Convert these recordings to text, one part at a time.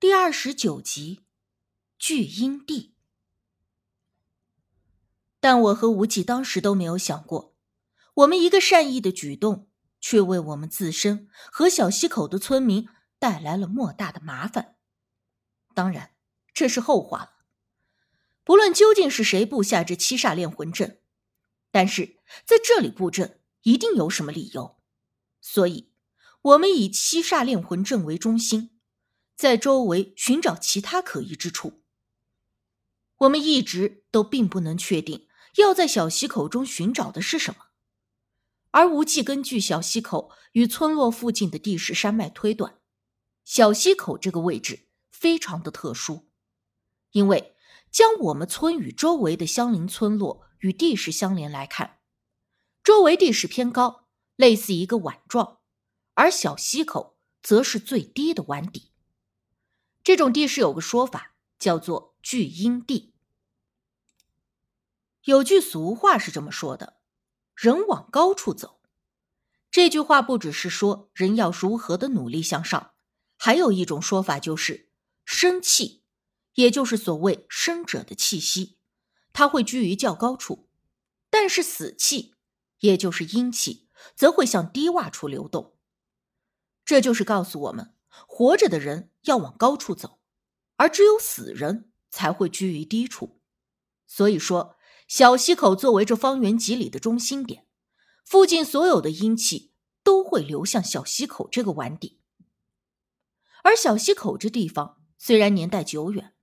第二十九集，巨阴地。但我和无忌当时都没有想过，我们一个善意的举动，却为我们自身和小溪口的村民带来了莫大的麻烦。当然，这是后话了。不论究竟是谁布下这七煞炼魂阵，但是在这里布阵一定有什么理由，所以我们以七煞炼魂阵为中心。在周围寻找其他可疑之处。我们一直都并不能确定要在小溪口中寻找的是什么，而无忌根据小溪口与村落附近的地势山脉推断，小溪口这个位置非常的特殊，因为将我们村与周围的相邻村落与地势相连来看，周围地势偏高，类似一个碗状，而小溪口则是最低的碗底。这种地势有个说法，叫做聚阴地。有句俗话是这么说的：“人往高处走。”这句话不只是说人要如何的努力向上，还有一种说法就是生气，也就是所谓生者的气息，它会居于较高处；但是死气，也就是阴气，则会向低洼处流动。这就是告诉我们。活着的人要往高处走，而只有死人才会居于低处。所以说，小溪口作为这方圆几里的中心点，附近所有的阴气都会流向小溪口这个碗底。而小溪口这地方虽然年代久远，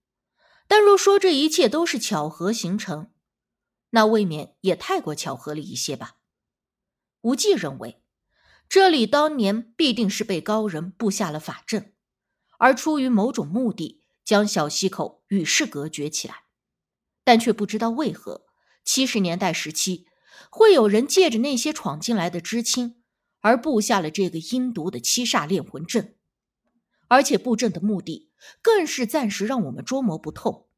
但若说这一切都是巧合形成，那未免也太过巧合了一些吧？无忌认为。这里当年必定是被高人布下了法阵，而出于某种目的，将小溪口与世隔绝起来。但却不知道为何，七十年代时期，会有人借着那些闯进来的知青，而布下了这个阴毒的七煞炼魂阵。而且布阵的目的，更是暂时让我们捉摸不透。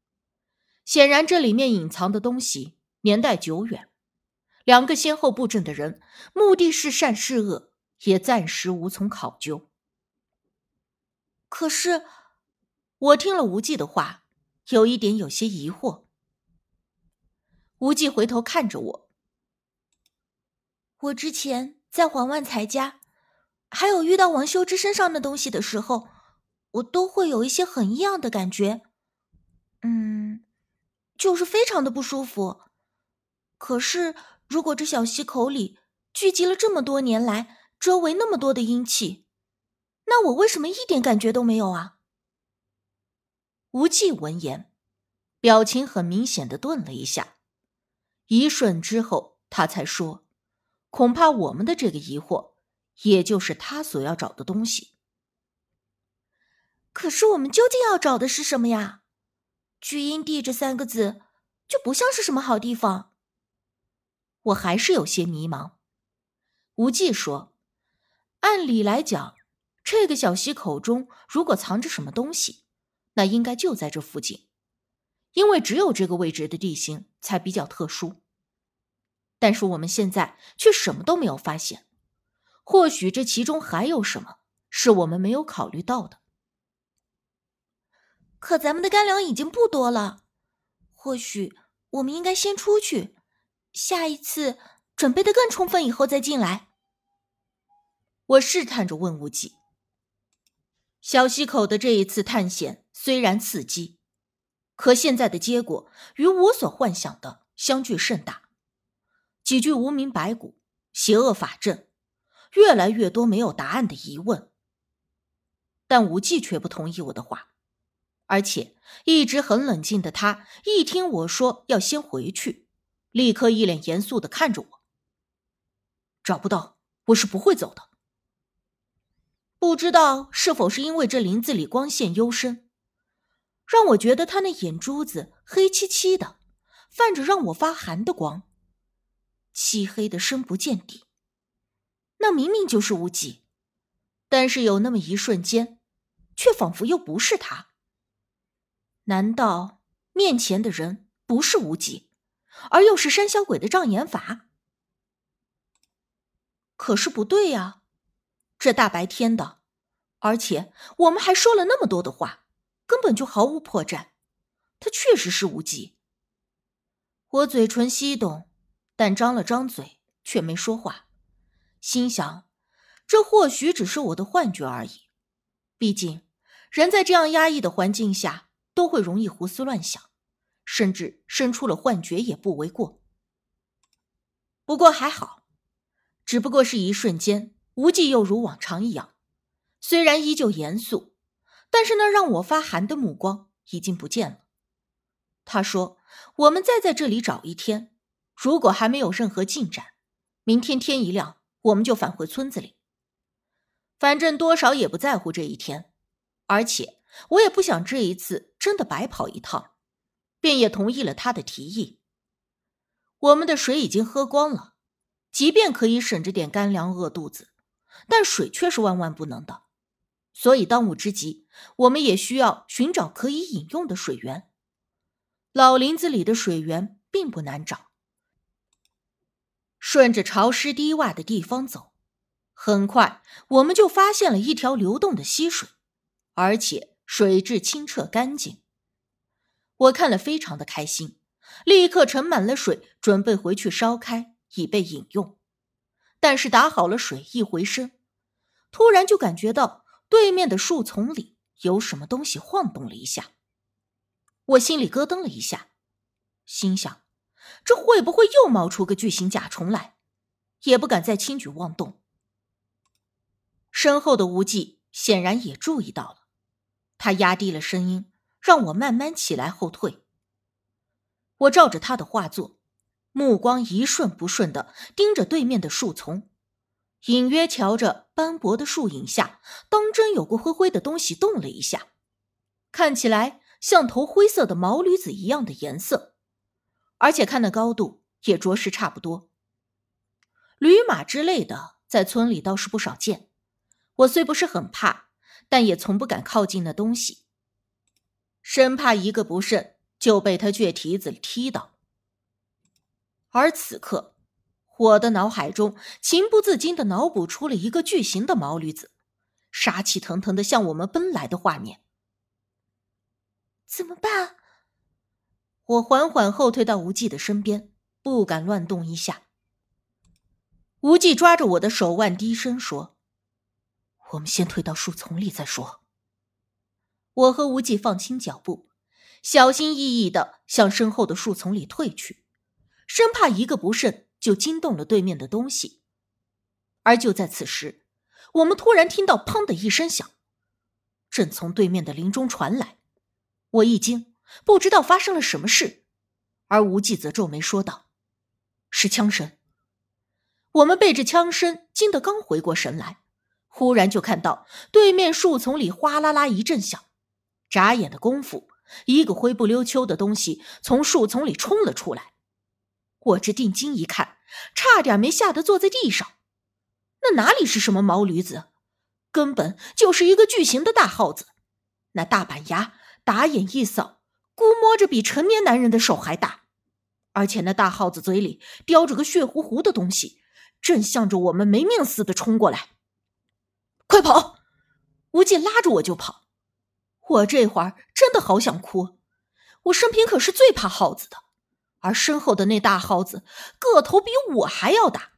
显然，这里面隐藏的东西年代久远。两个先后布阵的人，目的是善是恶？也暂时无从考究。可是，我听了无忌的话，有一点有些疑惑。无忌回头看着我，我之前在黄万才家，还有遇到王修之身上的东西的时候，我都会有一些很异样的感觉，嗯，就是非常的不舒服。可是，如果这小溪口里聚集了这么多年来，周围那么多的阴气，那我为什么一点感觉都没有啊？无忌闻言，表情很明显的顿了一下，一瞬之后，他才说：“恐怕我们的这个疑惑，也就是他所要找的东西。可是我们究竟要找的是什么呀？聚阴地这三个字，就不像是什么好地方。我还是有些迷茫。”无忌说。按理来讲，这个小溪口中如果藏着什么东西，那应该就在这附近，因为只有这个位置的地形才比较特殊。但是我们现在却什么都没有发现，或许这其中还有什么是我们没有考虑到的。可咱们的干粮已经不多了，或许我们应该先出去，下一次准备的更充分以后再进来。我试探着问无忌：“小溪口的这一次探险虽然刺激，可现在的结果与我所幻想的相距甚大。几具无名白骨，邪恶法阵，越来越多没有答案的疑问。但无忌却不同意我的话，而且一直很冷静的他，一听我说要先回去，立刻一脸严肃的看着我：找不到，我是不会走的。”不知道是否是因为这林子里光线幽深，让我觉得他那眼珠子黑漆漆的，泛着让我发寒的光，漆黑的深不见底。那明明就是无极，但是有那么一瞬间，却仿佛又不是他。难道面前的人不是无极，而又是山小鬼的障眼法？可是不对呀。这大白天的，而且我们还说了那么多的话，根本就毫无破绽，他确实是无忌。我嘴唇翕动，但张了张嘴却没说话，心想，这或许只是我的幻觉而已。毕竟，人在这样压抑的环境下，都会容易胡思乱想，甚至生出了幻觉也不为过。不过还好，只不过是一瞬间，无忌又如往常一样，虽然依旧严肃，但是那让我发寒的目光已经不见了。他说：“我们再在这里找一天，如果还没有任何进展，明天天一亮，我们就返回村子里。反正多少也不在乎这一天，而且我也不想这一次真的白跑一趟，便也同意了他的提议。我们的水已经喝光了，即便可以省着点干粮饿肚子，但水却是万万不能的。所以当务之急，我们也需要寻找可以饮用的水源。”老林子里的水源并不难找，顺着潮湿低洼的地方走，很快我们就发现了一条流动的溪水，而且水质清澈干净。我看了非常的开心，立刻盛满了水，准备回去烧开以备饮用。但是打好了水，一回身，突然就感觉到对面的树丛里有什么东西晃动了一下。我心里咯噔了一下，心想：这会不会又冒出个巨型甲虫来？也不敢再轻举妄动。身后的无忌显然也注意到了，他压低了声音，让我慢慢起来后退。我照着他的画作，目光一瞬不瞬的盯着对面的树丛，隐约瞧着斑驳的树影下，当真有个灰灰的东西动了一下，看起来。像头灰色的毛驴子一样的颜色，而且看那高度也着实差不多。驴马之类的在村里倒是不少见，我虽不是很怕，但也从不敢靠近那东西，生怕一个不慎就被他倔蹄子踢到。而此刻，我的脑海中情不自禁的脑补出了一个巨型的毛驴子，杀气腾腾的向我们奔来的画面。怎么办？我缓缓后退到无忌的身边，不敢乱动一下。无忌抓着我的手腕，低声说：“我们先退到树丛里再说。”我和无忌放轻脚步，小心翼翼的向身后的树丛里退去，生怕一个不慎就惊动了对面的东西。而就在此时，我们突然听到“砰”的一声响，正从对面的林中传来。我一惊，不知道发生了什么事，而无忌则皱眉说道：“是枪声。”我们被这枪声惊得刚回过神来，忽然就看到对面树丛里哗啦啦一阵响，眨眼的功夫，一个灰不溜秋的东西从树丛里冲了出来。我这定睛一看，差点没吓得坐在地上。那哪里是什么毛驴子，根本就是一个巨型的大耗子，那大板牙。打眼一扫，估摸着比成年男人的手还大，而且那大耗子嘴里叼着个血糊糊的东西，正向着我们没命似的冲过来。快跑！无忌拉着我就跑。我这会儿真的好想哭，我生平可是最怕耗子的，而身后的那大耗子个头比我还要大。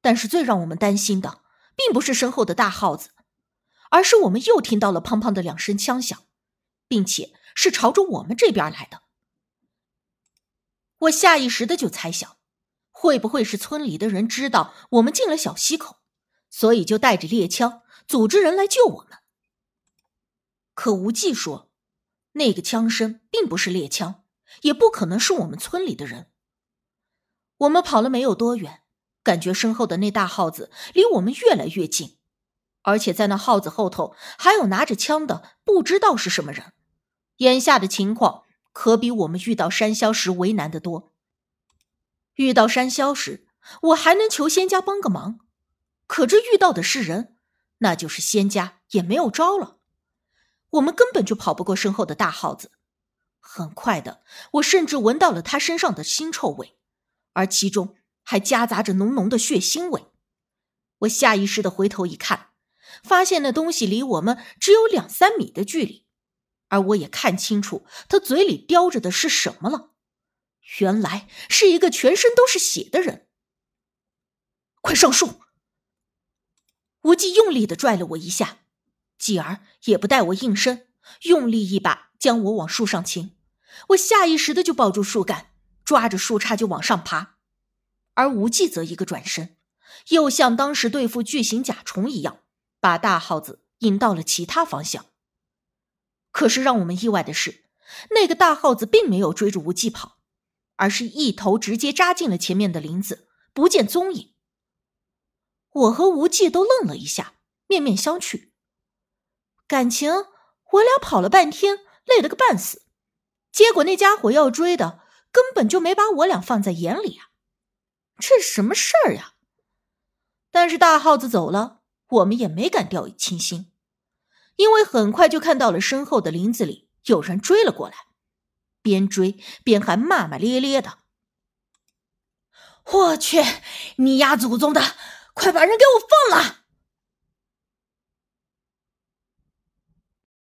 但是最让我们担心的，并不是身后的大耗子，而是我们又听到了砰砰的两声枪响。并且是朝着我们这边来的，我下意识的就猜想，会不会是村里的人知道我们进了小溪口，所以就带着猎枪组织人来救我们？可无忌说，那个枪声并不是猎枪，也不可能是我们村里的人。我们跑了没有多远，感觉身后的那大耗子离我们越来越近，而且在那耗子后头还有拿着枪的，不知道是什么人。眼下的情况可比我们遇到山魈时为难得多。遇到山魈时，我还能求仙家帮个忙，可这遇到的是人，那就是仙家也没有招了。我们根本就跑不过身后的大耗子。很快的，我甚至闻到了他身上的腥臭味，而其中还夹杂着浓浓的血腥味。我下意识的回头一看，发现那东西离我们只有两三米的距离。而我也看清楚他嘴里叼着的是什么了，原来是一个全身都是血的人。快上树！无忌用力的拽了我一下，继而也不待我应声，用力一把将我往树上擒。我下意识的就抱住树干，抓着树杈就往上爬，而无忌则一个转身，又像当时对付巨型甲虫一样，把大耗子引到了其他方向。可是让我们意外的是，那个大耗子并没有追着无忌跑，而是一头直接扎进了前面的林子，不见踪影。我和无忌都愣了一下，面面相觑。感情我俩跑了半天，累了个半死。结果那家伙要追的，根本就没把我俩放在眼里啊！这什么事儿呀？但是大耗子走了，我们也没敢掉以轻心，因为很快就看到了身后的林子里有人追了过来，边追边还骂骂咧咧的。我去，你丫祖宗的，快把人给我放了！